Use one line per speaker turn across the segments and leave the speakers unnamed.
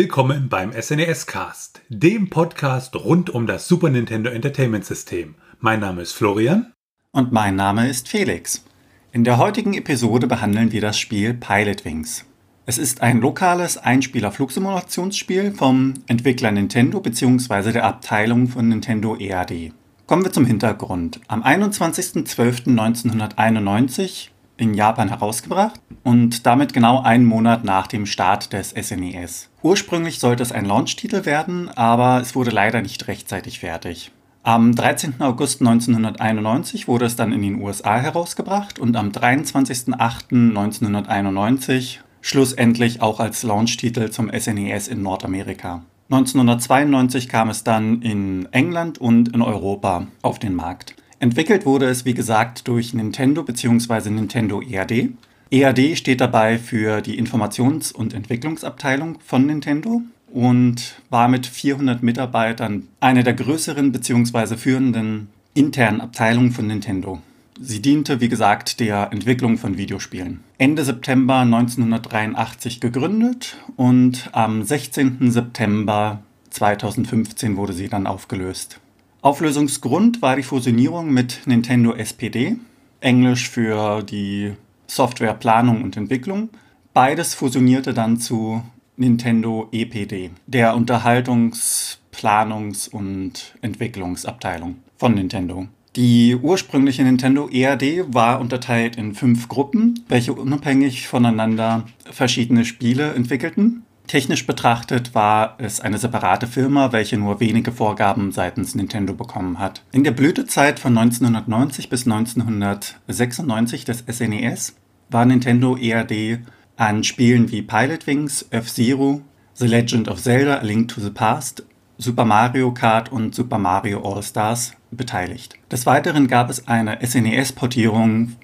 Willkommen beim SNES Cast, dem Podcast rund um das Super Nintendo Entertainment System. Mein Name ist Florian.
Und mein Name ist Felix. In der heutigen Episode behandeln wir das Spiel Pilot Wings. Es ist ein lokales Einspieler-Flugsimulationsspiel vom Entwickler Nintendo bzw. der Abteilung von Nintendo EAD. Kommen wir zum Hintergrund. Am 21.12.1991 in Japan herausgebracht und damit genau einen Monat nach dem Start des SNES. E Ursprünglich sollte es ein Launch-Titel werden, aber es wurde leider nicht rechtzeitig fertig. Am 13. August 1991 wurde es dann in den USA herausgebracht und am 23.08.1991 schlussendlich auch als Launch-Titel zum SNES e in Nordamerika. 1992 kam es dann in England und in Europa auf den Markt. Entwickelt wurde es, wie gesagt, durch Nintendo bzw. Nintendo EAD. EAD steht dabei für die Informations- und Entwicklungsabteilung von Nintendo und war mit 400 Mitarbeitern eine der größeren bzw. führenden internen Abteilungen von Nintendo. Sie diente, wie gesagt, der Entwicklung von Videospielen. Ende September 1983 gegründet und am 16. September 2015 wurde sie dann aufgelöst. Auflösungsgrund war die Fusionierung mit Nintendo SPD, Englisch für die Softwareplanung und Entwicklung. Beides fusionierte dann zu Nintendo EPD, der Unterhaltungs-, Planungs- und Entwicklungsabteilung von Nintendo. Die ursprüngliche Nintendo EAD war unterteilt in fünf Gruppen, welche unabhängig voneinander verschiedene Spiele entwickelten. Technisch betrachtet war es eine separate Firma, welche nur wenige Vorgaben seitens Nintendo bekommen hat. In der Blütezeit von 1990 bis 1996 des SNES e war Nintendo EAD an Spielen wie Pilot Wings, F-Zero, The Legend of Zelda A Link to the Past, Super Mario Kart und Super Mario All-Stars beteiligt. Des Weiteren gab es eine SNES-Portierung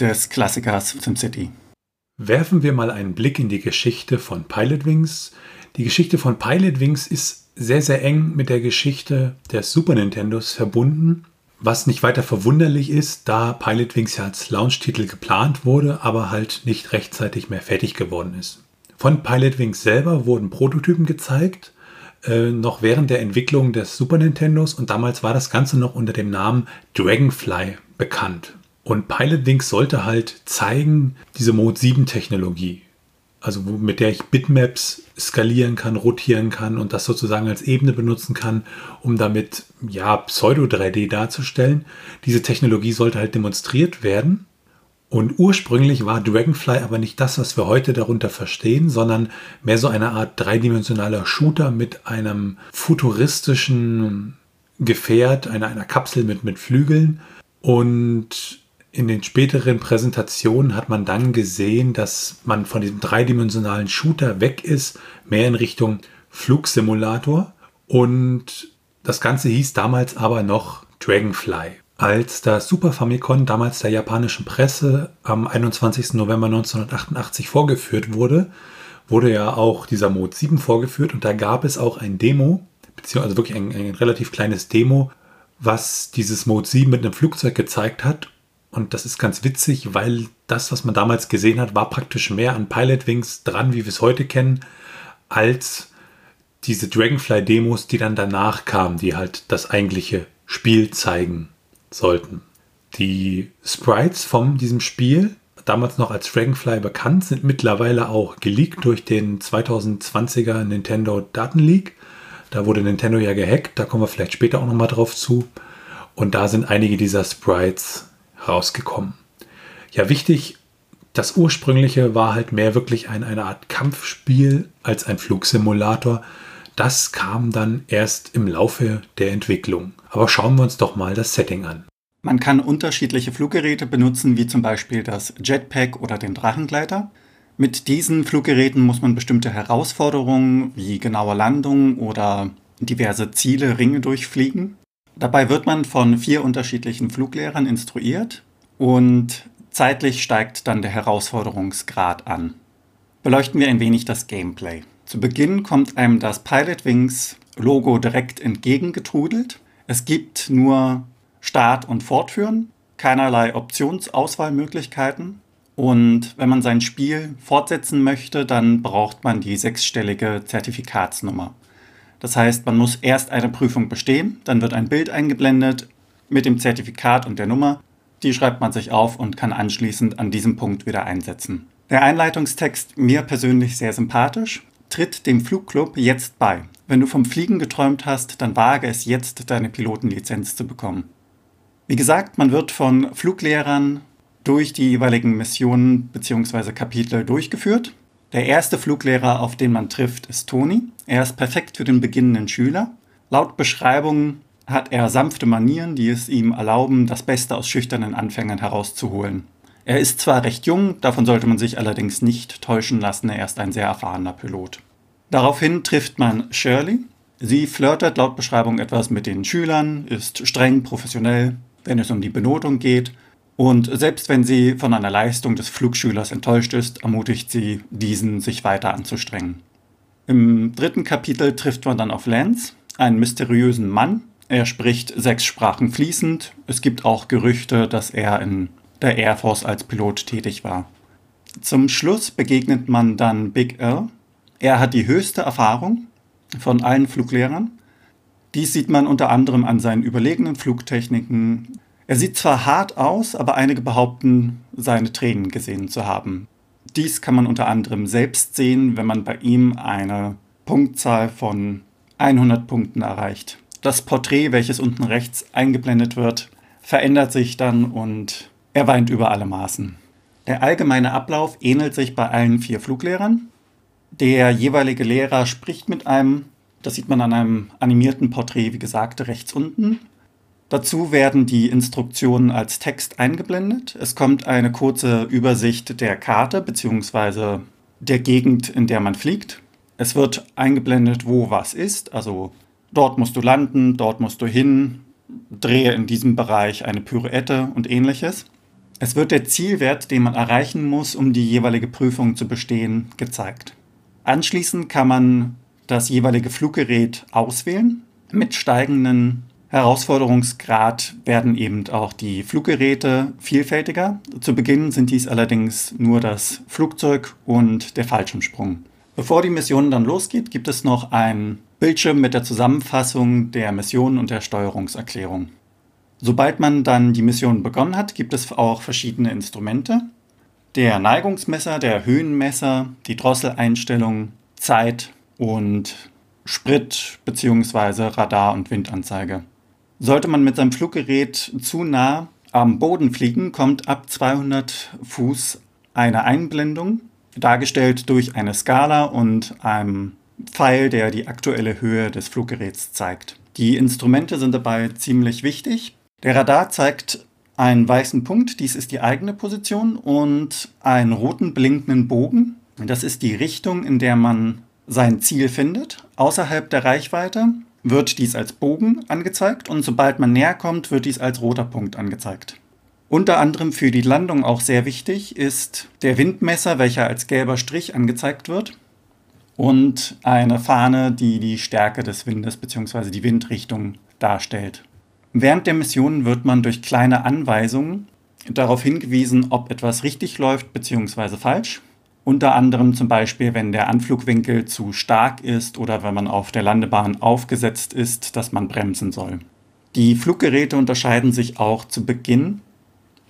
des Klassikers SimCity.
Werfen wir mal einen Blick in die Geschichte von Pilot Wings. Die Geschichte von Pilot Wings ist sehr, sehr eng mit der Geschichte des Super Nintendos verbunden. Was nicht weiter verwunderlich ist, da Pilot Wings ja als Launch-Titel geplant wurde, aber halt nicht rechtzeitig mehr fertig geworden ist. Von Pilot Wings selber wurden Prototypen gezeigt, äh, noch während der Entwicklung des Super Nintendos und damals war das Ganze noch unter dem Namen Dragonfly bekannt. Und Pilot Wings sollte halt zeigen, diese Mode 7 Technologie, also mit der ich Bitmaps skalieren kann, rotieren kann und das sozusagen als Ebene benutzen kann, um damit ja Pseudo 3D darzustellen. Diese Technologie sollte halt demonstriert werden. Und ursprünglich war Dragonfly aber nicht das, was wir heute darunter verstehen, sondern mehr so eine Art dreidimensionaler Shooter mit einem futuristischen Gefährt, einer, einer Kapsel mit, mit Flügeln. Und in den späteren Präsentationen hat man dann gesehen, dass man von diesem dreidimensionalen Shooter weg ist, mehr in Richtung Flugsimulator. Und das Ganze hieß damals aber noch Dragonfly. Als das Super Famicom damals der japanischen Presse am 21. November 1988 vorgeführt wurde, wurde ja auch dieser Mode 7 vorgeführt und da gab es auch ein Demo, beziehungsweise wirklich ein, ein relativ kleines Demo, was dieses Mode 7 mit einem Flugzeug gezeigt hat und das ist ganz witzig, weil das, was man damals gesehen hat, war praktisch mehr an Pilot Wings dran, wie wir es heute kennen, als diese Dragonfly-Demos, die dann danach kamen, die halt das eigentliche Spiel zeigen sollten. Die Sprites von diesem Spiel, damals noch als Dragonfly bekannt, sind mittlerweile auch geleakt durch den 2020er Nintendo Datenleak. Da wurde Nintendo ja gehackt, da kommen wir vielleicht später auch nochmal drauf zu. Und da sind einige dieser Sprites rausgekommen. Ja, wichtig, das ursprüngliche war halt mehr wirklich ein, eine Art Kampfspiel als ein Flugsimulator. Das kam dann erst im Laufe der Entwicklung. Aber schauen wir uns doch mal das Setting an.
Man kann unterschiedliche Fluggeräte benutzen, wie zum Beispiel das Jetpack oder den Drachengleiter. Mit diesen Fluggeräten muss man bestimmte Herausforderungen wie genaue Landung oder diverse Ziele, Ringe durchfliegen. Dabei wird man von vier unterschiedlichen Fluglehrern instruiert und zeitlich steigt dann der Herausforderungsgrad an. Beleuchten wir ein wenig das Gameplay. Zu Beginn kommt einem das Pilot Wings Logo direkt entgegengetrudelt. Es gibt nur Start und Fortführen, keinerlei Optionsauswahlmöglichkeiten Und wenn man sein Spiel fortsetzen möchte, dann braucht man die sechsstellige Zertifikatsnummer. Das heißt, man muss erst eine Prüfung bestehen, dann wird ein Bild eingeblendet mit dem Zertifikat und der Nummer. Die schreibt man sich auf und kann anschließend an diesem Punkt wieder einsetzen. Der Einleitungstext, mir persönlich sehr sympathisch, tritt dem Flugclub jetzt bei. Wenn du vom Fliegen geträumt hast, dann wage es jetzt, deine Pilotenlizenz zu bekommen. Wie gesagt, man wird von Fluglehrern durch die jeweiligen Missionen bzw. Kapitel durchgeführt. Der erste Fluglehrer, auf den man trifft, ist Toni. Er ist perfekt für den beginnenden Schüler. Laut Beschreibung hat er sanfte Manieren, die es ihm erlauben, das Beste aus schüchternen Anfängern herauszuholen. Er ist zwar recht jung, davon sollte man sich allerdings nicht täuschen lassen, er ist ein sehr erfahrener Pilot. Daraufhin trifft man Shirley. Sie flirtet laut Beschreibung etwas mit den Schülern, ist streng professionell, wenn es um die Benotung geht. Und selbst wenn sie von einer Leistung des Flugschülers enttäuscht ist, ermutigt sie diesen, sich weiter anzustrengen. Im dritten Kapitel trifft man dann auf Lance, einen mysteriösen Mann. Er spricht sechs Sprachen fließend. Es gibt auch Gerüchte, dass er in der Air Force als Pilot tätig war. Zum Schluss begegnet man dann Big Earl. Er hat die höchste Erfahrung von allen Fluglehrern. Dies sieht man unter anderem an seinen überlegenen Flugtechniken. Er sieht zwar hart aus, aber einige behaupten, seine Tränen gesehen zu haben. Dies kann man unter anderem selbst sehen, wenn man bei ihm eine Punktzahl von 100 Punkten erreicht. Das Porträt, welches unten rechts eingeblendet wird, verändert sich dann und er weint über alle Maßen. Der allgemeine Ablauf ähnelt sich bei allen vier Fluglehrern. Der jeweilige Lehrer spricht mit einem, das sieht man an einem animierten Porträt, wie gesagt, rechts unten. Dazu werden die Instruktionen als Text eingeblendet. Es kommt eine kurze Übersicht der Karte bzw. der Gegend, in der man fliegt. Es wird eingeblendet, wo was ist. Also dort musst du landen, dort musst du hin, drehe in diesem Bereich eine Pirouette und ähnliches. Es wird der Zielwert, den man erreichen muss, um die jeweilige Prüfung zu bestehen, gezeigt. Anschließend kann man das jeweilige Fluggerät auswählen. Mit steigendem Herausforderungsgrad werden eben auch die Fluggeräte vielfältiger. Zu Beginn sind dies allerdings nur das Flugzeug und der Fallschirmsprung. Bevor die Mission dann losgeht, gibt es noch einen Bildschirm mit der Zusammenfassung der Mission und der Steuerungserklärung. Sobald man dann die Mission begonnen hat, gibt es auch verschiedene Instrumente. Der Neigungsmesser, der Höhenmesser, die Drosseleinstellung, Zeit und Sprit bzw. Radar- und Windanzeige. Sollte man mit seinem Fluggerät zu nah am Boden fliegen, kommt ab 200 Fuß eine Einblendung, dargestellt durch eine Skala und einem Pfeil, der die aktuelle Höhe des Fluggeräts zeigt. Die Instrumente sind dabei ziemlich wichtig. Der Radar zeigt einen weißen Punkt, dies ist die eigene Position, und einen roten blinkenden Bogen. Das ist die Richtung, in der man sein Ziel findet. Außerhalb der Reichweite wird dies als Bogen angezeigt und sobald man näher kommt, wird dies als roter Punkt angezeigt. Unter anderem für die Landung auch sehr wichtig ist der Windmesser, welcher als gelber Strich angezeigt wird und eine Fahne, die die Stärke des Windes bzw. die Windrichtung darstellt. Während der Mission wird man durch kleine Anweisungen darauf hingewiesen, ob etwas richtig läuft bzw. falsch. Unter anderem zum Beispiel, wenn der Anflugwinkel zu stark ist oder wenn man auf der Landebahn aufgesetzt ist, dass man bremsen soll. Die Fluggeräte unterscheiden sich auch zu Beginn,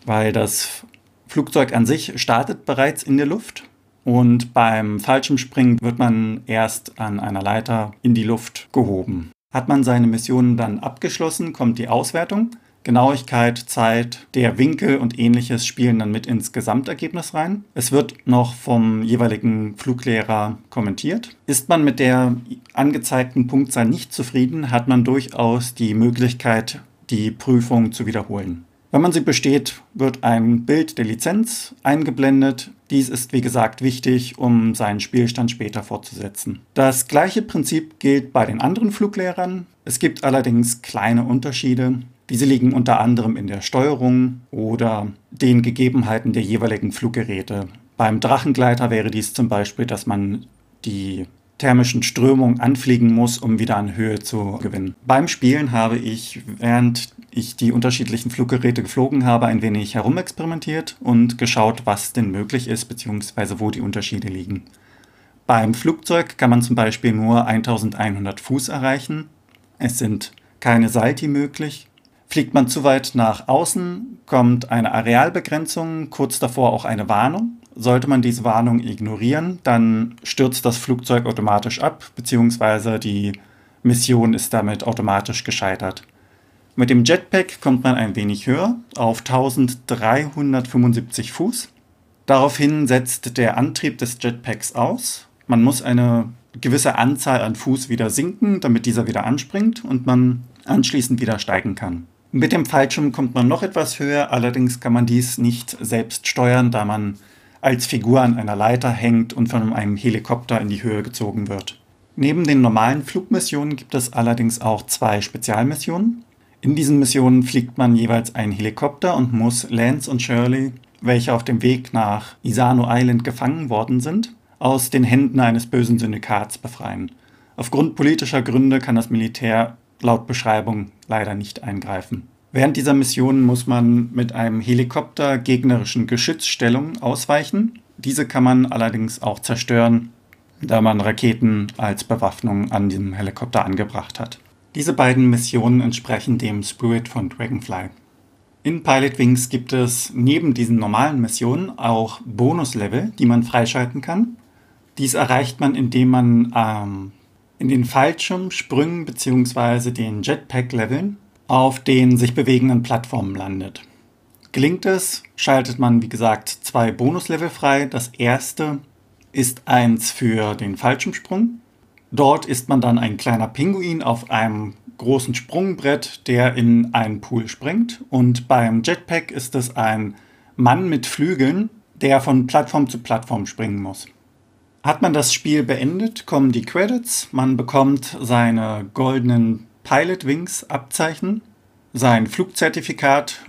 weil das Flugzeug an sich startet bereits in der Luft und beim Fallschirmspringen wird man erst an einer Leiter in die Luft gehoben. Hat man seine Missionen dann abgeschlossen, kommt die Auswertung. Genauigkeit, Zeit, der Winkel und ähnliches spielen dann mit ins Gesamtergebnis rein. Es wird noch vom jeweiligen Fluglehrer kommentiert. Ist man mit der angezeigten Punktzahl nicht zufrieden, hat man durchaus die Möglichkeit, die Prüfung zu wiederholen. Wenn man sie besteht, wird ein Bild der Lizenz eingeblendet. Dies ist wie gesagt wichtig, um seinen Spielstand später fortzusetzen. Das gleiche Prinzip gilt bei den anderen Fluglehrern. Es gibt allerdings kleine Unterschiede. Diese liegen unter anderem in der Steuerung oder den Gegebenheiten der jeweiligen Fluggeräte. Beim Drachengleiter wäre dies zum Beispiel, dass man die thermischen Strömung anfliegen muss, um wieder an Höhe zu gewinnen. Beim Spielen habe ich, während ich die unterschiedlichen Fluggeräte geflogen habe, ein wenig herumexperimentiert und geschaut, was denn möglich ist, beziehungsweise wo die Unterschiede liegen. Beim Flugzeug kann man zum Beispiel nur 1100 Fuß erreichen. Es sind keine Salti möglich. Fliegt man zu weit nach außen, kommt eine Arealbegrenzung, kurz davor auch eine Warnung. Sollte man diese Warnung ignorieren, dann stürzt das Flugzeug automatisch ab, beziehungsweise die Mission ist damit automatisch gescheitert. Mit dem Jetpack kommt man ein wenig höher, auf 1375 Fuß. Daraufhin setzt der Antrieb des Jetpacks aus. Man muss eine gewisse Anzahl an Fuß wieder sinken, damit dieser wieder anspringt und man anschließend wieder steigen kann. Mit dem Fallschirm kommt man noch etwas höher, allerdings kann man dies nicht selbst steuern, da man als Figur an einer Leiter hängt und von einem Helikopter in die Höhe gezogen wird. Neben den normalen Flugmissionen gibt es allerdings auch zwei Spezialmissionen. In diesen Missionen fliegt man jeweils einen Helikopter und muss Lance und Shirley, welche auf dem Weg nach Isano Island gefangen worden sind, aus den Händen eines bösen Syndikats befreien. Aufgrund politischer Gründe kann das Militär laut Beschreibung leider nicht eingreifen. Während dieser Mission muss man mit einem Helikopter gegnerischen Geschützstellungen ausweichen. Diese kann man allerdings auch zerstören, da man Raketen als Bewaffnung an diesem Helikopter angebracht hat. Diese beiden Missionen entsprechen dem Spirit von Dragonfly. In Pilot Wings gibt es neben diesen normalen Missionen auch Bonuslevel, die man freischalten kann. Dies erreicht man, indem man ähm, in den Fallschirmsprüngen bzw. den Jetpack-Leveln auf den sich bewegenden Plattformen landet. Gelingt es, schaltet man wie gesagt zwei Bonuslevel frei. Das erste ist eins für den Fallschirmsprung Dort ist man dann ein kleiner Pinguin auf einem großen Sprungbrett, der in einen Pool springt. Und beim Jetpack ist es ein Mann mit Flügeln, der von Plattform zu Plattform springen muss. Hat man das Spiel beendet, kommen die Credits. Man bekommt seine goldenen Pilot Wings Abzeichen, sein Flugzertifikat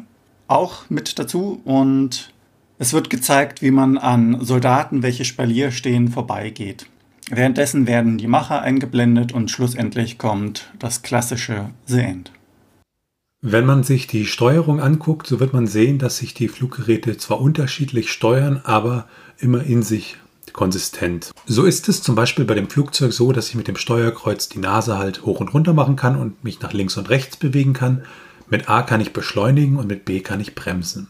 auch mit dazu und es wird gezeigt, wie man an Soldaten, welche Spalier stehen, vorbeigeht. Währenddessen werden die Macher eingeblendet und schlussendlich kommt das klassische The End.
Wenn man sich die Steuerung anguckt, so wird man sehen, dass sich die Fluggeräte zwar unterschiedlich steuern, aber immer in sich konsistent. So ist es zum Beispiel bei dem Flugzeug so, dass ich mit dem Steuerkreuz die Nase halt hoch und runter machen kann und mich nach links und rechts bewegen kann. Mit A kann ich beschleunigen und mit B kann ich bremsen.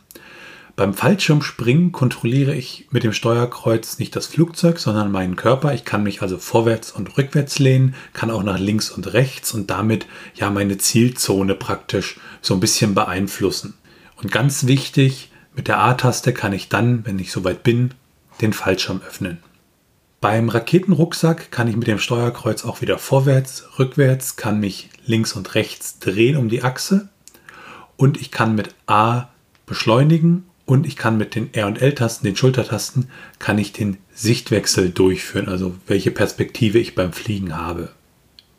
Beim Fallschirmspringen kontrolliere ich mit dem Steuerkreuz nicht das Flugzeug, sondern meinen Körper. Ich kann mich also vorwärts und rückwärts lehnen, kann auch nach links und rechts und damit ja meine Zielzone praktisch so ein bisschen beeinflussen. Und ganz wichtig, mit der A-Taste kann ich dann, wenn ich soweit bin, den Fallschirm öffnen. Beim Raketenrucksack kann ich mit dem Steuerkreuz auch wieder vorwärts, rückwärts, kann mich links und rechts drehen um die Achse und ich kann mit A beschleunigen und ich kann mit den R- und L-Tasten, den Schultertasten, kann ich den Sichtwechsel durchführen, also welche Perspektive ich beim Fliegen habe.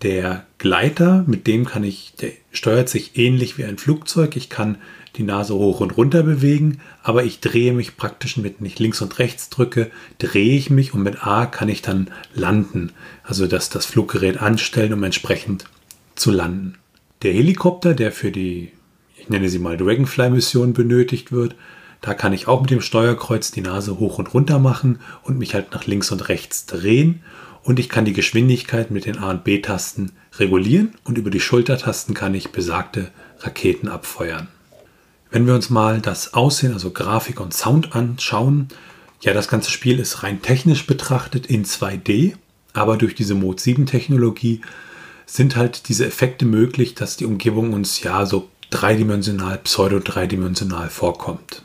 Der Gleiter, mit dem kann ich, der steuert sich ähnlich wie ein Flugzeug. Ich kann die Nase hoch und runter bewegen, aber ich drehe mich praktisch mit, wenn ich links und rechts drücke, drehe ich mich und mit A kann ich dann landen. Also dass das Fluggerät anstellen, um entsprechend zu landen. Der Helikopter, der für die, ich nenne sie mal Dragonfly-Mission benötigt wird, da kann ich auch mit dem Steuerkreuz die Nase hoch und runter machen und mich halt nach links und rechts drehen. Und ich kann die Geschwindigkeit mit den A- und B-Tasten regulieren und über die Schultertasten kann ich besagte Raketen abfeuern. Wenn wir uns mal das Aussehen, also Grafik und Sound anschauen, ja, das ganze Spiel ist rein technisch betrachtet in 2D, aber durch diese Mode 7 Technologie sind halt diese Effekte möglich, dass die Umgebung uns ja so dreidimensional, pseudo-dreidimensional vorkommt.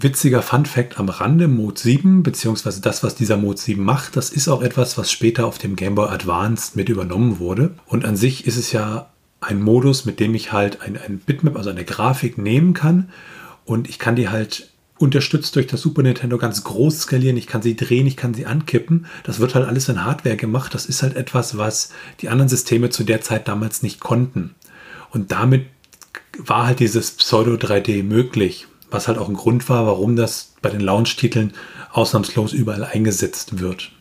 Witziger Fun Fact am Rande, Mode 7, beziehungsweise das, was dieser Mode 7 macht, das ist auch etwas, was später auf dem Game Boy Advance mit übernommen wurde. Und an sich ist es ja ein Modus, mit dem ich halt ein, ein Bitmap, also eine Grafik nehmen kann und ich kann die halt unterstützt durch das Super Nintendo ganz groß skalieren. Ich kann sie drehen, ich kann sie ankippen. Das wird halt alles in Hardware gemacht. Das ist halt etwas, was die anderen Systeme zu der Zeit damals nicht konnten. Und damit war halt dieses Pseudo 3D möglich was halt auch ein Grund war, warum das bei den Launch-Titeln ausnahmslos überall eingesetzt wird.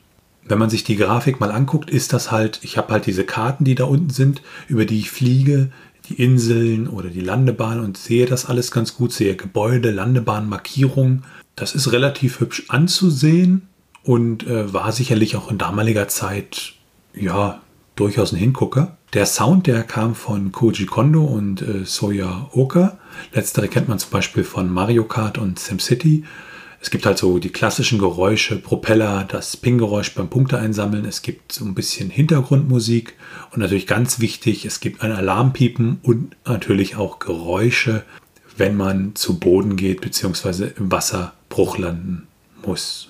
Wenn man sich die Grafik mal anguckt, ist das halt, ich habe halt diese Karten, die da unten sind, über die ich fliege, die Inseln oder die Landebahn und sehe das alles ganz gut, sehe Gebäude, Landebahn, Markierungen. Das ist relativ hübsch anzusehen und äh, war sicherlich auch in damaliger Zeit ja durchaus ein Hingucker. Der Sound, der kam von Koji Kondo und äh, Soya Oka. Letztere kennt man zum Beispiel von Mario Kart und SimCity. Es gibt halt so die klassischen Geräusche, Propeller, das Ping-Geräusch beim Punkte einsammeln. Es gibt so ein bisschen Hintergrundmusik und natürlich ganz wichtig, es gibt ein Alarmpiepen und natürlich auch Geräusche, wenn man zu Boden geht bzw. im Wasser Bruch landen muss.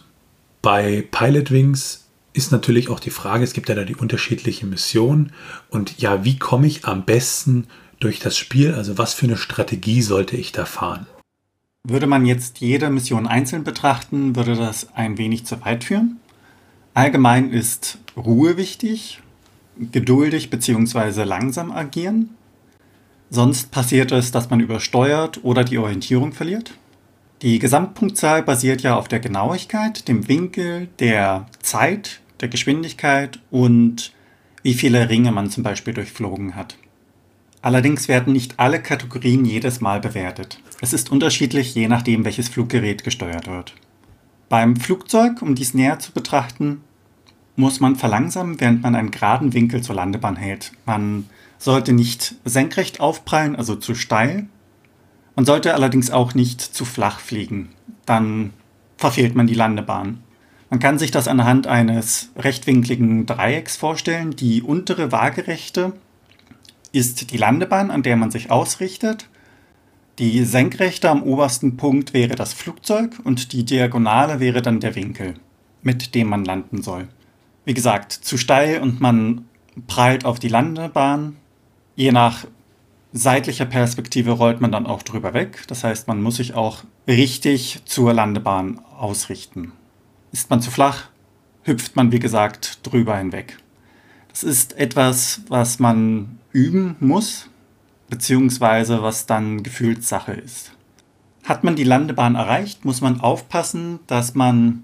Bei Pilotwings ist natürlich auch die Frage, es gibt ja da die unterschiedlichen Missionen und ja, wie komme ich am besten durch das Spiel? Also was für eine Strategie sollte ich da fahren?
Würde man jetzt jede Mission einzeln betrachten, würde das ein wenig zu weit führen. Allgemein ist Ruhe wichtig, geduldig bzw. langsam agieren. Sonst passiert es, dass man übersteuert oder die Orientierung verliert. Die Gesamtpunktzahl basiert ja auf der Genauigkeit, dem Winkel, der Zeit, der Geschwindigkeit und wie viele Ringe man zum Beispiel durchflogen hat. Allerdings werden nicht alle Kategorien jedes Mal bewertet. Es ist unterschiedlich, je nachdem, welches Fluggerät gesteuert wird. Beim Flugzeug, um dies näher zu betrachten, muss man verlangsamen, während man einen geraden Winkel zur Landebahn hält. Man sollte nicht senkrecht aufprallen, also zu steil. Man sollte allerdings auch nicht zu flach fliegen. Dann verfehlt man die Landebahn. Man kann sich das anhand eines rechtwinkligen Dreiecks vorstellen. Die untere waagerechte ist die Landebahn, an der man sich ausrichtet. Die senkrechte am obersten Punkt wäre das Flugzeug und die diagonale wäre dann der Winkel, mit dem man landen soll. Wie gesagt, zu steil und man prallt auf die Landebahn. Je nach seitlicher Perspektive rollt man dann auch drüber weg. Das heißt, man muss sich auch richtig zur Landebahn ausrichten. Ist man zu flach, hüpft man, wie gesagt, drüber hinweg. Das ist etwas, was man üben muss, beziehungsweise was dann Gefühlssache ist. Hat man die Landebahn erreicht, muss man aufpassen, dass man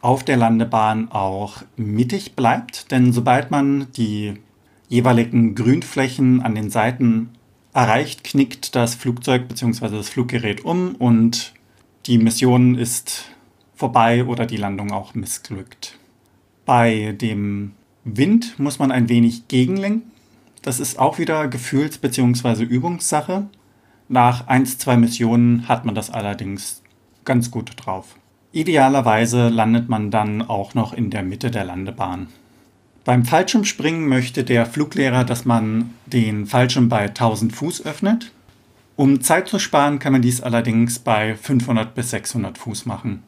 auf der Landebahn auch mittig bleibt, denn sobald man die jeweiligen Grünflächen an den Seiten erreicht, knickt das Flugzeug bzw. das Fluggerät um und die Mission ist vorbei oder die Landung auch missglückt. Bei dem Wind muss man ein wenig gegenlenken. Das ist auch wieder Gefühls- bzw. Übungssache. Nach 1, 2 Missionen hat man das allerdings ganz gut drauf. Idealerweise landet man dann auch noch in der Mitte der Landebahn. Beim Fallschirmspringen möchte der Fluglehrer, dass man den Fallschirm bei 1000 Fuß öffnet. Um Zeit zu sparen, kann man dies allerdings bei 500 bis 600 Fuß machen.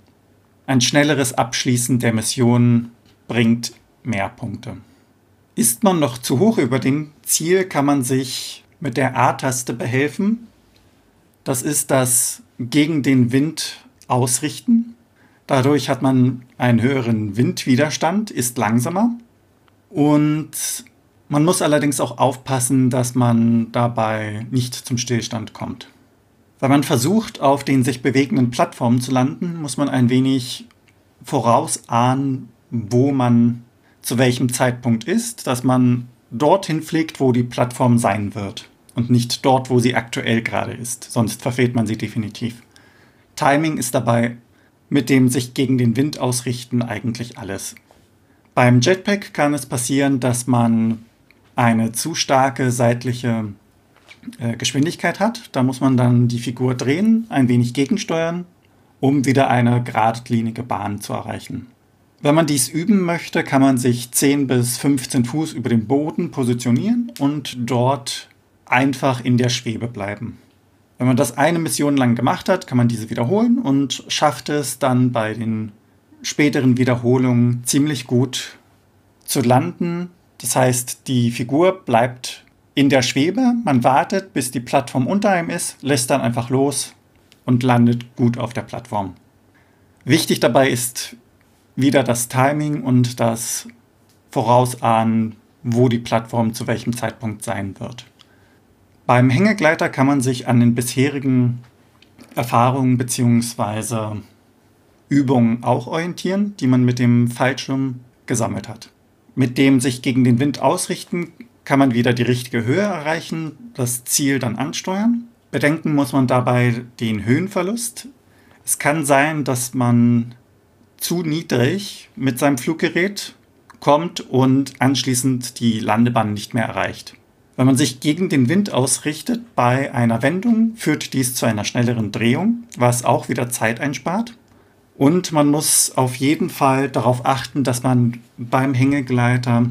Ein schnelleres Abschließen der Mission bringt mehr Punkte. Ist man noch zu hoch über dem Ziel, kann man sich mit der A-Taste behelfen. Das ist das gegen den Wind ausrichten. Dadurch hat man einen höheren Windwiderstand, ist langsamer. Und man muss allerdings auch aufpassen, dass man dabei nicht zum Stillstand kommt. Wenn man versucht, auf den sich bewegenden Plattformen zu landen, muss man ein wenig vorausahnen, wo man zu welchem Zeitpunkt ist, dass man dorthin fliegt, wo die Plattform sein wird und nicht dort, wo sie aktuell gerade ist. Sonst verfehlt man sie definitiv. Timing ist dabei mit dem sich gegen den Wind ausrichten eigentlich alles. Beim Jetpack kann es passieren, dass man eine zu starke seitliche äh, Geschwindigkeit hat. Da muss man dann die Figur drehen, ein wenig gegensteuern, um wieder eine geradlinige Bahn zu erreichen. Wenn man dies üben möchte, kann man sich 10 bis 15 Fuß über dem Boden positionieren und dort einfach in der Schwebe bleiben. Wenn man das eine Mission lang gemacht hat, kann man diese wiederholen und schafft es dann bei den späteren Wiederholungen ziemlich gut zu landen. Das heißt, die Figur bleibt in der Schwebe. Man wartet, bis die Plattform unter einem ist, lässt dann einfach los und landet gut auf der Plattform. Wichtig dabei ist wieder das Timing und das Vorausahnen, wo die Plattform zu welchem Zeitpunkt sein wird. Beim Hängegleiter kann man sich an den bisherigen Erfahrungen bzw. Übungen auch orientieren, die man mit dem Fallschirm gesammelt hat. Mit dem sich gegen den Wind ausrichten kann man wieder die richtige Höhe erreichen, das Ziel dann ansteuern. Bedenken muss man dabei den Höhenverlust. Es kann sein, dass man zu niedrig mit seinem Fluggerät kommt und anschließend die Landebahn nicht mehr erreicht. Wenn man sich gegen den Wind ausrichtet bei einer Wendung, führt dies zu einer schnelleren Drehung, was auch wieder Zeit einspart. Und man muss auf jeden Fall darauf achten, dass man beim Hängegleiter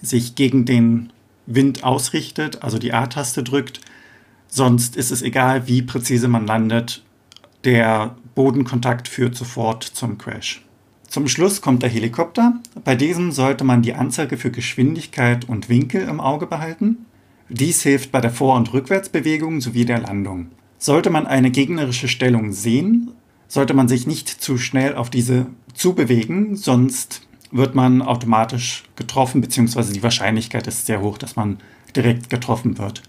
sich gegen den Wind ausrichtet, also die A-Taste drückt. Sonst ist es egal, wie präzise man landet. Der Bodenkontakt führt sofort zum Crash. Zum Schluss kommt der Helikopter. Bei diesem sollte man die Anzeige für Geschwindigkeit und Winkel im Auge behalten. Dies hilft bei der Vor- und Rückwärtsbewegung sowie der Landung. Sollte man eine gegnerische Stellung sehen, sollte man sich nicht zu schnell auf diese zubewegen, sonst wird man automatisch getroffen, beziehungsweise die Wahrscheinlichkeit ist sehr hoch, dass man direkt getroffen wird.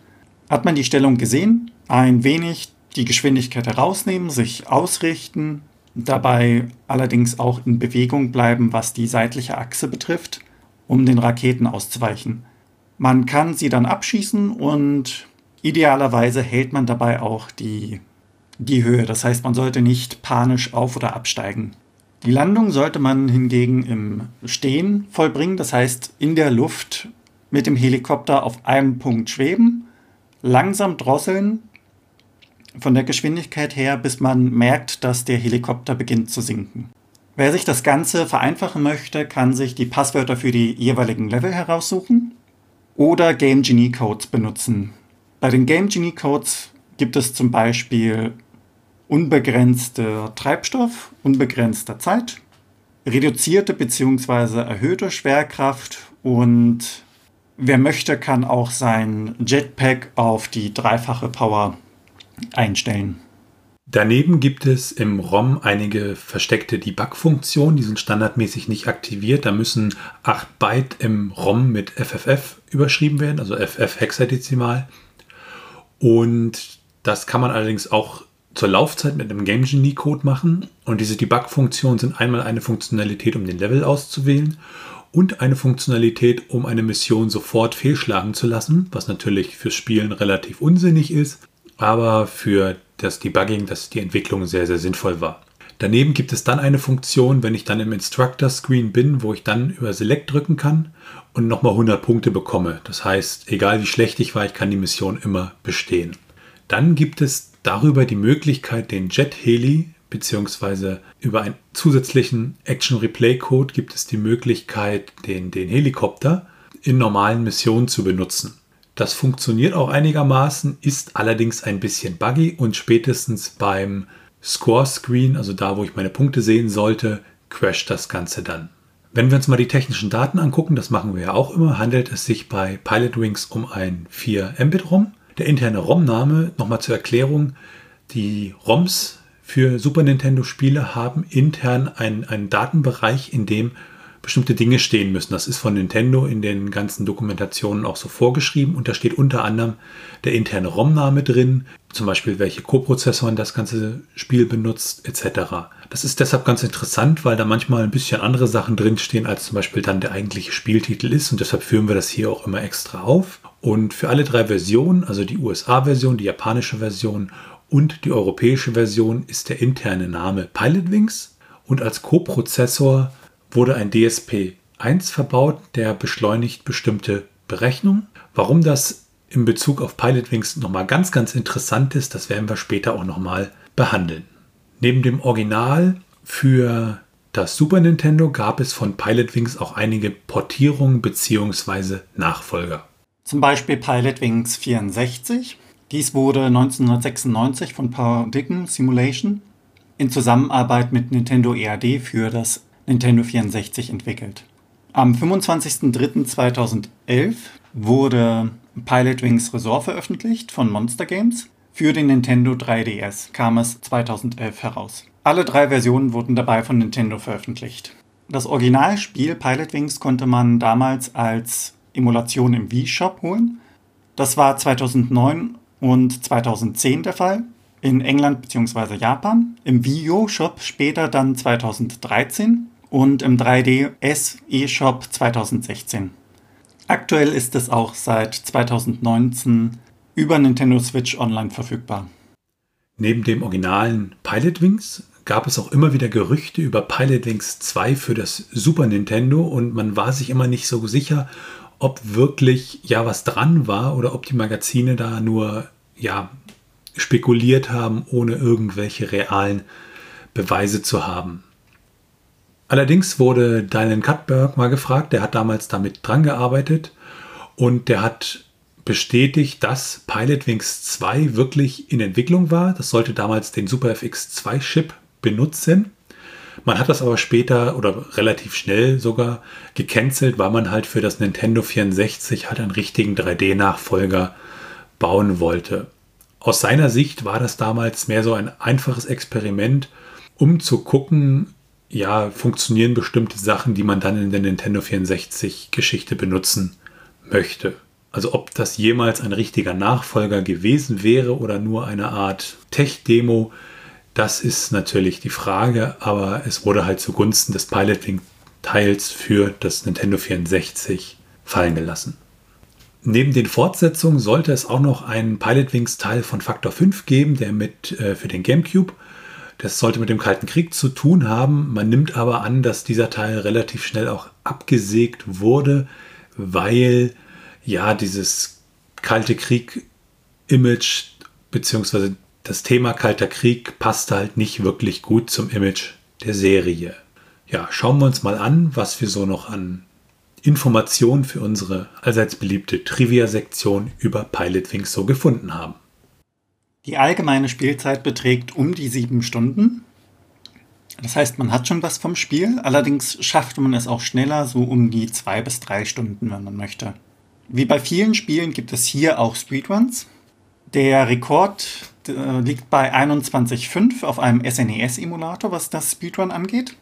Hat man die Stellung gesehen, ein wenig die Geschwindigkeit herausnehmen, sich ausrichten, dabei allerdings auch in Bewegung bleiben, was die seitliche Achse betrifft, um den Raketen auszuweichen. Man kann sie dann abschießen und idealerweise hält man dabei auch die, die Höhe. Das heißt, man sollte nicht panisch auf- oder absteigen. Die Landung sollte man hingegen im Stehen vollbringen, das heißt in der Luft mit dem Helikopter auf einem Punkt schweben, langsam drosseln von der Geschwindigkeit her, bis man merkt, dass der Helikopter beginnt zu sinken. Wer sich das Ganze vereinfachen möchte, kann sich die Passwörter für die jeweiligen Level heraussuchen oder Game Genie Codes benutzen. Bei den Game Genie Codes gibt es zum Beispiel unbegrenzter Treibstoff, unbegrenzter Zeit, reduzierte bzw. erhöhte Schwerkraft und wer möchte, kann auch sein Jetpack auf die dreifache Power einstellen.
Daneben gibt es im ROM einige versteckte Debug-Funktionen, die sind standardmäßig nicht aktiviert. Da müssen 8 Byte im ROM mit FFF überschrieben werden, also FF Hexadezimal. Und das kann man allerdings auch zur Laufzeit mit einem Game Genie Code machen. Und diese Debug-Funktionen sind einmal eine Funktionalität, um den Level auszuwählen und eine Funktionalität, um eine Mission sofort fehlschlagen zu lassen, was natürlich fürs Spielen relativ unsinnig ist aber für das Debugging, dass die Entwicklung sehr, sehr sinnvoll war. Daneben gibt es dann eine Funktion, wenn ich dann im Instructor Screen bin, wo ich dann über Select drücken kann und nochmal 100 Punkte bekomme. Das heißt, egal wie schlecht ich war, ich kann die Mission immer bestehen. Dann gibt es darüber die Möglichkeit, den Jet Heli beziehungsweise über einen zusätzlichen Action Replay Code gibt es die Möglichkeit, den, den Helikopter in normalen Missionen zu benutzen. Das funktioniert auch einigermaßen, ist allerdings ein bisschen buggy und spätestens beim Score Screen, also da, wo ich meine Punkte sehen sollte, crasht das Ganze dann. Wenn wir uns mal die technischen Daten angucken, das machen wir ja auch immer, handelt es sich bei Pilotwings um ein 4 Mbit ROM. Der interne ROM-Name, nochmal zur Erklärung, die ROMs für Super Nintendo Spiele haben intern einen, einen Datenbereich, in dem bestimmte Dinge stehen müssen. Das ist von Nintendo in den ganzen Dokumentationen auch so vorgeschrieben und da steht unter anderem der interne ROM-Name drin, zum Beispiel welche Coprozessoren das ganze Spiel benutzt etc. Das ist deshalb ganz interessant, weil da manchmal ein bisschen andere Sachen drinstehen, als zum Beispiel dann der eigentliche Spieltitel ist und deshalb führen wir das hier auch immer extra auf. Und für alle drei Versionen, also die USA-Version, die japanische Version und die europäische Version, ist der interne Name Pilotwings und als Coprozessor wurde ein DSP-1 verbaut, der beschleunigt bestimmte Berechnungen. Warum das in Bezug auf Pilotwings nochmal ganz, ganz interessant ist, das werden wir später auch nochmal behandeln. Neben dem Original für das Super Nintendo gab es von Pilotwings auch einige Portierungen bzw. Nachfolger.
Zum Beispiel Pilotwings 64. Dies wurde 1996 von Paradigm Simulation in Zusammenarbeit mit Nintendo EAD für das Nintendo 64 entwickelt. Am 25.03.2011 wurde Pilot Wings Resort veröffentlicht von Monster Games. Für den Nintendo 3DS kam es 2011 heraus. Alle drei Versionen wurden dabei von Nintendo veröffentlicht. Das Originalspiel Pilot Wings konnte man damals als Emulation im Wii-Shop holen. Das war 2009 und 2010 der Fall. in England bzw. Japan, im Wii U Shop später dann 2013 und im 3DS eShop 2016. Aktuell ist es auch seit 2019 über Nintendo Switch online verfügbar.
Neben dem originalen Pilot Wings gab es auch immer wieder Gerüchte über Pilot Wings 2 für das Super Nintendo und man war sich immer nicht so sicher, ob wirklich ja was dran war oder ob die Magazine da nur ja spekuliert haben, ohne irgendwelche realen Beweise zu haben. Allerdings wurde Dylan Cutberg mal gefragt, der hat damals damit dran gearbeitet und der hat bestätigt, dass Pilot Wings 2 wirklich in Entwicklung war. Das sollte damals den Super FX 2 Chip benutzen. Man hat das aber später oder relativ schnell sogar gecancelt, weil man halt für das Nintendo 64 halt einen richtigen 3D-Nachfolger bauen wollte. Aus seiner Sicht war das damals mehr so ein einfaches Experiment, um zu gucken, ja, funktionieren bestimmte Sachen, die man dann in der Nintendo 64 Geschichte benutzen möchte. Also ob das jemals ein richtiger Nachfolger gewesen wäre oder nur eine Art Tech-Demo, das ist natürlich die Frage, aber es wurde halt zugunsten des Piloting-Teils für das Nintendo 64 fallen gelassen. Neben den Fortsetzungen sollte es auch noch einen Pilotwings-Teil von Factor 5 geben, der mit äh, für den GameCube das sollte mit dem Kalten Krieg zu tun haben. Man nimmt aber an, dass dieser Teil relativ schnell auch abgesägt wurde, weil ja dieses Kalte Krieg-Image bzw. das Thema Kalter Krieg passte halt nicht wirklich gut zum Image der Serie. Ja, schauen wir uns mal an, was wir so noch an Informationen für unsere allseits beliebte Trivia-Sektion über Pilot Wings so gefunden haben.
Die allgemeine Spielzeit beträgt um die sieben Stunden. Das heißt, man hat schon was vom Spiel, allerdings schafft man es auch schneller, so um die zwei bis drei Stunden, wenn man möchte. Wie bei vielen Spielen gibt es hier auch Speedruns. Der Rekord äh, liegt bei 21.5 auf einem SNES-Emulator, was das Speedrun angeht.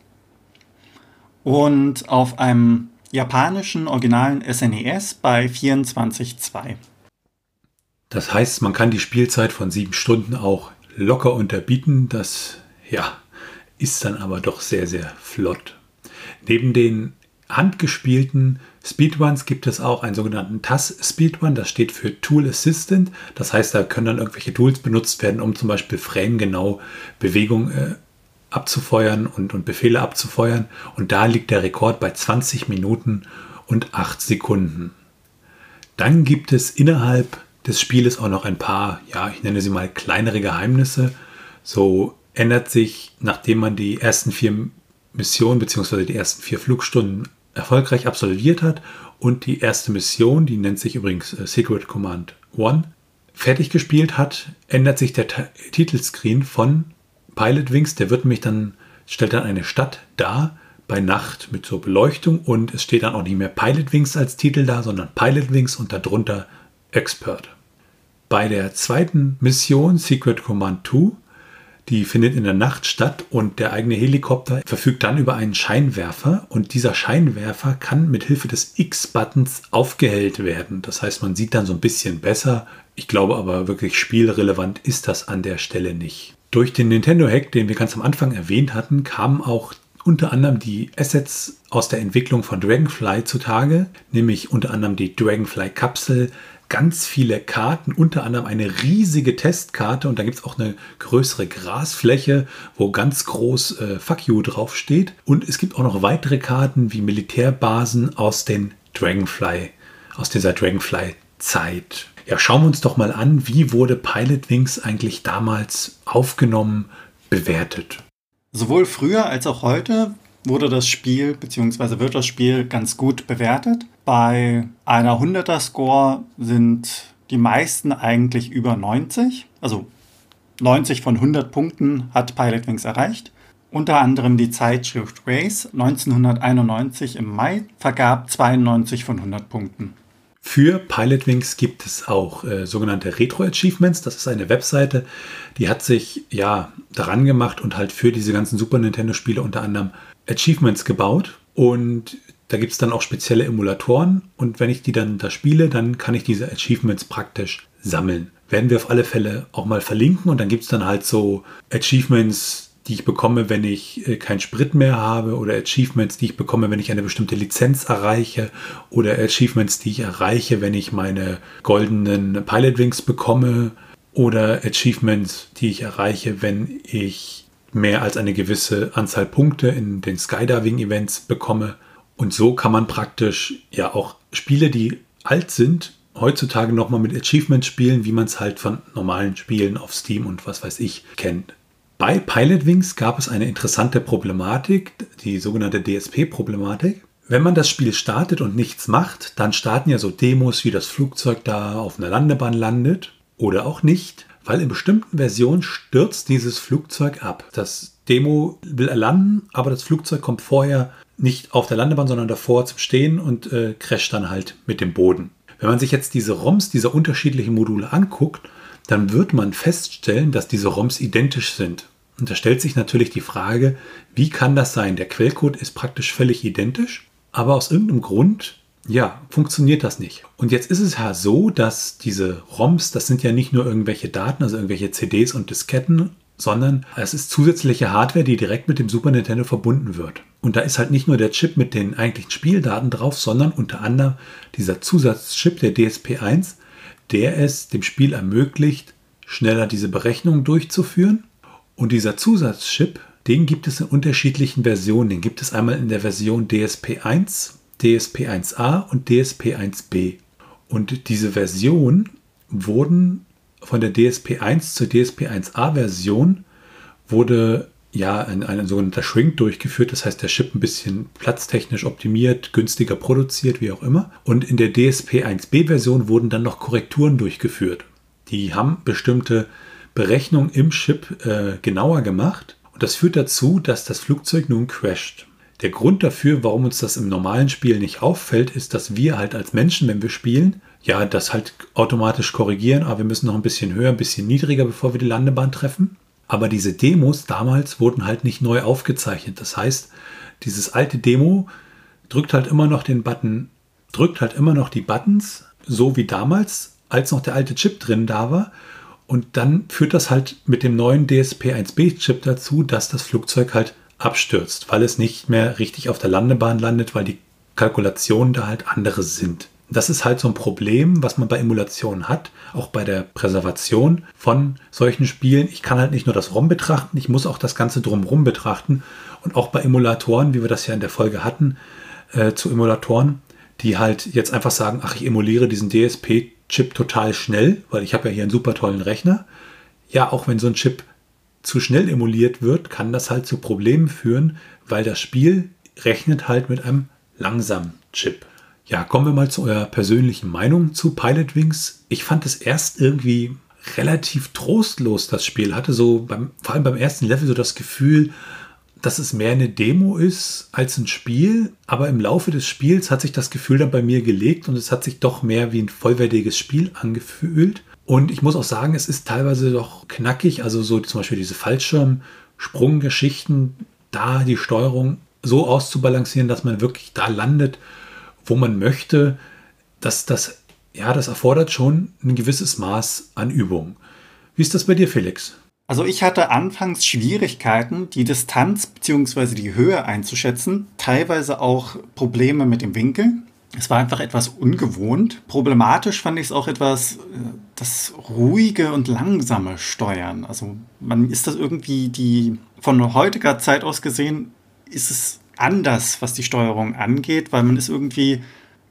Und auf einem japanischen originalen SNES e bei 24.2.
Das heißt, man kann die Spielzeit von sieben Stunden auch locker unterbieten. Das ja, ist dann aber doch sehr, sehr flott. Neben den handgespielten Speedruns gibt es auch einen sogenannten TAS-Speedrun. Das steht für Tool Assistant. Das heißt, da können dann irgendwelche Tools benutzt werden, um zum Beispiel framegenau Bewegung äh, abzufeuern und, und Befehle abzufeuern. Und da liegt der Rekord bei 20 Minuten und 8 Sekunden. Dann gibt es innerhalb des Spieles auch noch ein paar, ja, ich nenne sie mal kleinere Geheimnisse. So ändert sich, nachdem man die ersten vier Missionen bzw. die ersten vier Flugstunden erfolgreich absolviert hat und die erste Mission, die nennt sich übrigens äh, Secret Command One, fertig gespielt hat, ändert sich der Titelscreen von Pilot Wings. Der wird nämlich dann, stellt dann eine Stadt dar bei Nacht mit so Beleuchtung und es steht dann auch nicht mehr Pilot Wings als Titel da, sondern Pilot Wings und darunter Expert. Bei der zweiten Mission Secret Command 2, die findet in der Nacht statt und der eigene Helikopter verfügt dann über einen Scheinwerfer und dieser Scheinwerfer kann mit Hilfe des X-Buttons aufgehellt werden. Das heißt, man sieht dann so ein bisschen besser. Ich glaube aber wirklich spielrelevant ist das an der Stelle nicht. Durch den Nintendo-Hack, den wir ganz am Anfang erwähnt hatten, kamen auch unter anderem die Assets aus der Entwicklung von Dragonfly zutage, nämlich unter anderem die Dragonfly-Kapsel, ganz viele Karten, unter anderem eine riesige Testkarte und da gibt es auch eine größere Grasfläche, wo ganz groß äh, Fuck You draufsteht. Und es gibt auch noch weitere Karten wie Militärbasen aus den Dragonfly, aus dieser Dragonfly-Zeit. Ja, schauen wir uns doch mal an, wie wurde Pilot Wings eigentlich damals aufgenommen, bewertet.
Sowohl früher als auch heute wurde das Spiel bzw. wird das Spiel ganz gut bewertet. Bei einer 100er Score sind die meisten eigentlich über 90. Also 90 von 100 Punkten hat Pilot Wings erreicht. Unter anderem die Zeitschrift Race 1991 im Mai vergab 92 von 100 Punkten.
Für Pilotwings gibt es auch äh, sogenannte Retro-Achievements. Das ist eine Webseite, die hat sich ja daran gemacht und halt für diese ganzen Super Nintendo-Spiele unter anderem Achievements gebaut. Und da gibt es dann auch spezielle Emulatoren. Und wenn ich die dann da spiele, dann kann ich diese Achievements praktisch sammeln. werden wir auf alle Fälle auch mal verlinken und dann gibt es dann halt so Achievements, die ich bekomme, wenn ich äh, keinen Sprit mehr habe oder Achievements, die ich bekomme, wenn ich eine bestimmte Lizenz erreiche oder Achievements, die ich erreiche, wenn ich meine goldenen Pilot Wings bekomme oder Achievements, die ich erreiche, wenn ich mehr als eine gewisse Anzahl Punkte in den Skydiving-Events bekomme. Und so kann man praktisch ja auch Spiele, die alt sind, heutzutage nochmal mit Achievements spielen, wie man es halt von normalen Spielen auf Steam und was weiß ich kennt. Bei Pilotwings gab es eine interessante Problematik, die sogenannte DSP-Problematik. Wenn man das Spiel startet und nichts macht, dann starten ja so Demos, wie das Flugzeug da auf einer Landebahn landet oder auch nicht, weil in bestimmten Versionen stürzt dieses Flugzeug ab. Das Demo will landen, aber das Flugzeug kommt vorher nicht auf der Landebahn, sondern davor zum Stehen und äh, crasht dann halt mit dem Boden. Wenn man sich jetzt diese ROMs dieser unterschiedlichen Module anguckt, dann wird man feststellen, dass diese ROMs identisch sind. Und da stellt sich natürlich die Frage, wie kann das sein? Der Quellcode ist praktisch völlig identisch, aber aus irgendeinem Grund, ja, funktioniert das nicht. Und jetzt ist es ja so, dass diese ROMs, das sind ja nicht nur irgendwelche Daten, also irgendwelche CDs und Disketten, sondern es ist zusätzliche Hardware, die direkt mit dem Super Nintendo verbunden wird. Und da ist halt nicht nur der Chip mit den eigentlichen Spieldaten drauf, sondern unter anderem dieser Zusatzchip, der DSP1, der es dem Spiel ermöglicht, schneller diese Berechnungen durchzuführen. Und dieser Zusatzchip, den gibt es in unterschiedlichen Versionen. Den gibt es einmal in der Version DSP1, DSP1A und DSP1B. Und diese Versionen wurden von der DSP1 zur DSP1A Version wurde ja ein, ein sogenannter Shrink durchgeführt. Das heißt, der Chip ein bisschen platztechnisch optimiert, günstiger produziert, wie auch immer. Und in der DSP1B-Version wurden dann noch Korrekturen durchgeführt. Die haben bestimmte Berechnungen im Chip äh, genauer gemacht. Und das führt dazu, dass das Flugzeug nun crasht. Der Grund dafür, warum uns das im normalen Spiel nicht auffällt, ist, dass wir halt als Menschen, wenn wir spielen, ja, das halt automatisch korrigieren, aber wir müssen noch ein bisschen höher, ein bisschen niedriger, bevor wir die Landebahn treffen. Aber diese Demos damals wurden halt nicht neu aufgezeichnet. Das heißt, dieses alte Demo drückt halt immer noch den Button, drückt halt immer noch die Buttons, so wie damals, als noch der alte Chip drin da war. Und dann führt das halt mit dem neuen DSP-1B-Chip dazu, dass das Flugzeug halt abstürzt, weil es nicht mehr richtig auf der Landebahn landet, weil die Kalkulationen da halt andere sind. Das ist halt so ein Problem, was man bei Emulationen hat, auch bei der Präservation von solchen Spielen. Ich kann halt nicht nur das ROM betrachten, ich muss auch das Ganze drumherum betrachten. Und auch bei Emulatoren, wie wir das ja in der Folge hatten, äh, zu Emulatoren, die halt jetzt einfach sagen, ach, ich emuliere diesen DSP-Chip total schnell, weil ich habe ja hier einen super tollen Rechner. Ja, auch wenn so ein Chip zu schnell emuliert wird, kann das halt zu Problemen führen, weil das Spiel rechnet halt mit einem langsamen Chip. Ja, kommen wir mal zu eurer persönlichen Meinung zu Pilot Wings. Ich fand es erst irgendwie relativ trostlos, das Spiel. Hatte so beim, vor allem beim ersten Level so das Gefühl, dass es mehr eine Demo ist als ein Spiel. Aber im Laufe des Spiels hat sich das Gefühl dann bei mir gelegt und es hat sich doch mehr wie ein vollwertiges Spiel angefühlt. Und ich muss auch sagen, es ist teilweise doch knackig. Also so zum Beispiel diese Fallschirmsprunggeschichten, da die Steuerung so auszubalancieren, dass man wirklich da landet wo man möchte, dass das, ja, das erfordert schon ein gewisses Maß an Übung. Wie ist das bei dir, Felix?
Also ich hatte anfangs Schwierigkeiten, die Distanz bzw. die Höhe einzuschätzen, teilweise auch Probleme mit dem Winkel. Es war einfach etwas ungewohnt. Problematisch fand ich es auch etwas, äh, das ruhige und langsame Steuern. Also man ist das irgendwie die, von heutiger Zeit aus gesehen, ist es anders, was die Steuerung angeht, weil man ist irgendwie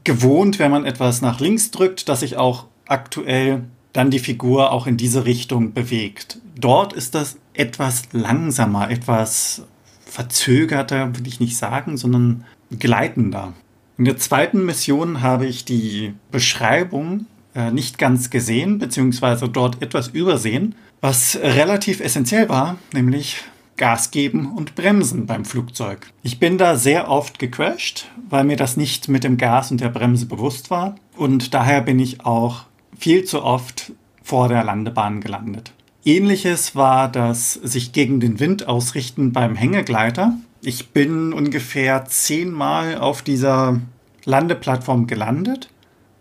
gewohnt, wenn man etwas nach links drückt, dass sich auch aktuell dann die Figur auch in diese Richtung bewegt. Dort ist das etwas langsamer, etwas verzögerter, will ich nicht sagen, sondern gleitender. In der zweiten Mission habe ich die Beschreibung äh, nicht ganz gesehen, beziehungsweise dort etwas übersehen, was relativ essentiell war, nämlich Gas geben und bremsen beim Flugzeug. Ich bin da sehr oft gecrashed, weil mir das nicht mit dem Gas und der Bremse bewusst war. Und daher bin ich auch viel zu oft vor der Landebahn gelandet. Ähnliches war das sich gegen den Wind ausrichten beim Hängegleiter. Ich bin ungefähr zehnmal auf dieser Landeplattform gelandet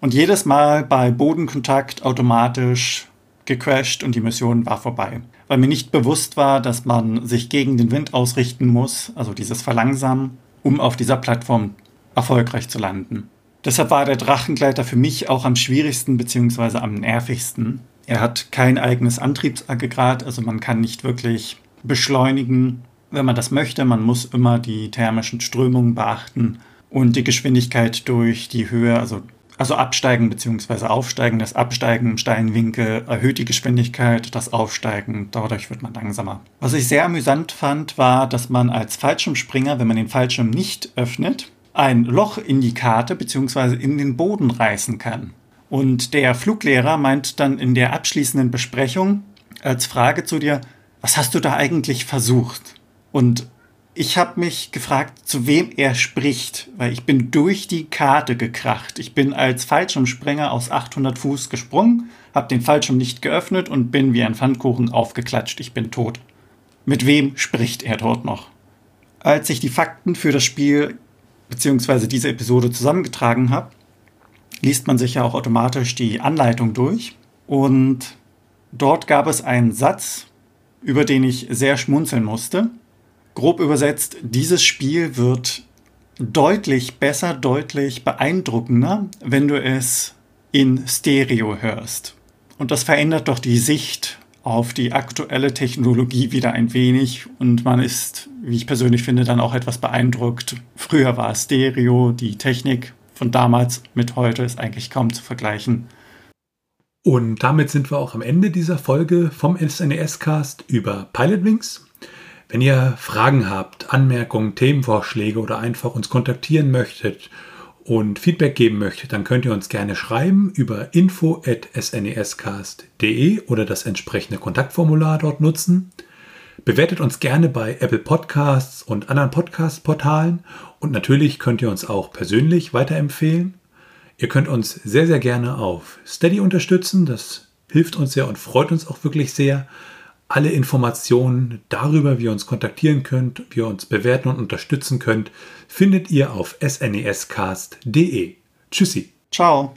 und jedes Mal bei Bodenkontakt automatisch gecrashed und die Mission war vorbei. Weil mir nicht bewusst war, dass man sich gegen den Wind ausrichten muss, also dieses Verlangsamen, um auf dieser Plattform erfolgreich zu landen. Deshalb war der Drachengleiter für mich auch am schwierigsten bzw. am nervigsten. Er hat kein eigenes Antriebsaggregat, also man kann nicht wirklich beschleunigen, wenn man das möchte. Man muss immer die thermischen Strömungen beachten und die Geschwindigkeit durch die Höhe, also also absteigen bzw. aufsteigen. Das Absteigen im steilen Winkel erhöht die Geschwindigkeit, das Aufsteigen, dadurch wird man langsamer. Was ich sehr amüsant fand, war, dass man als Fallschirmspringer, wenn man den Fallschirm nicht öffnet, ein Loch in die Karte bzw. in den Boden reißen kann. Und der Fluglehrer meint dann in der abschließenden Besprechung als Frage zu dir, was hast du da eigentlich versucht? Und ich habe mich gefragt, zu wem er spricht, weil ich bin durch die Karte gekracht. Ich bin als Fallschirmspringer aus 800 Fuß gesprungen, habe den Fallschirm nicht geöffnet und bin wie ein Pfannkuchen aufgeklatscht. Ich bin tot. Mit wem spricht er dort noch? Als ich die Fakten für das Spiel bzw. diese Episode zusammengetragen habe, liest man sich ja auch automatisch die Anleitung durch. Und dort gab es einen Satz, über den ich sehr schmunzeln musste grob übersetzt, dieses Spiel wird deutlich besser, deutlich beeindruckender, wenn du es in Stereo hörst. Und das verändert doch die Sicht auf die aktuelle Technologie wieder ein wenig und man ist, wie ich persönlich finde, dann auch etwas beeindruckt. Früher war Stereo, die Technik von damals mit heute ist eigentlich kaum zu vergleichen.
Und damit sind wir auch am Ende dieser Folge vom SNES-Cast über Pilotwings. Wenn ihr Fragen habt, Anmerkungen, Themenvorschläge oder einfach uns kontaktieren möchtet und Feedback geben möchtet, dann könnt ihr uns gerne schreiben über info@snescast.de oder das entsprechende Kontaktformular dort nutzen. Bewertet uns gerne bei Apple Podcasts und anderen Podcast-Portalen und natürlich könnt ihr uns auch persönlich weiterempfehlen. Ihr könnt uns sehr, sehr gerne auf Steady unterstützen. Das hilft uns sehr und freut uns auch wirklich sehr. Alle Informationen darüber, wie ihr uns kontaktieren könnt, wie ihr uns bewerten und unterstützen könnt, findet ihr auf snescast.de. Tschüssi.
Ciao.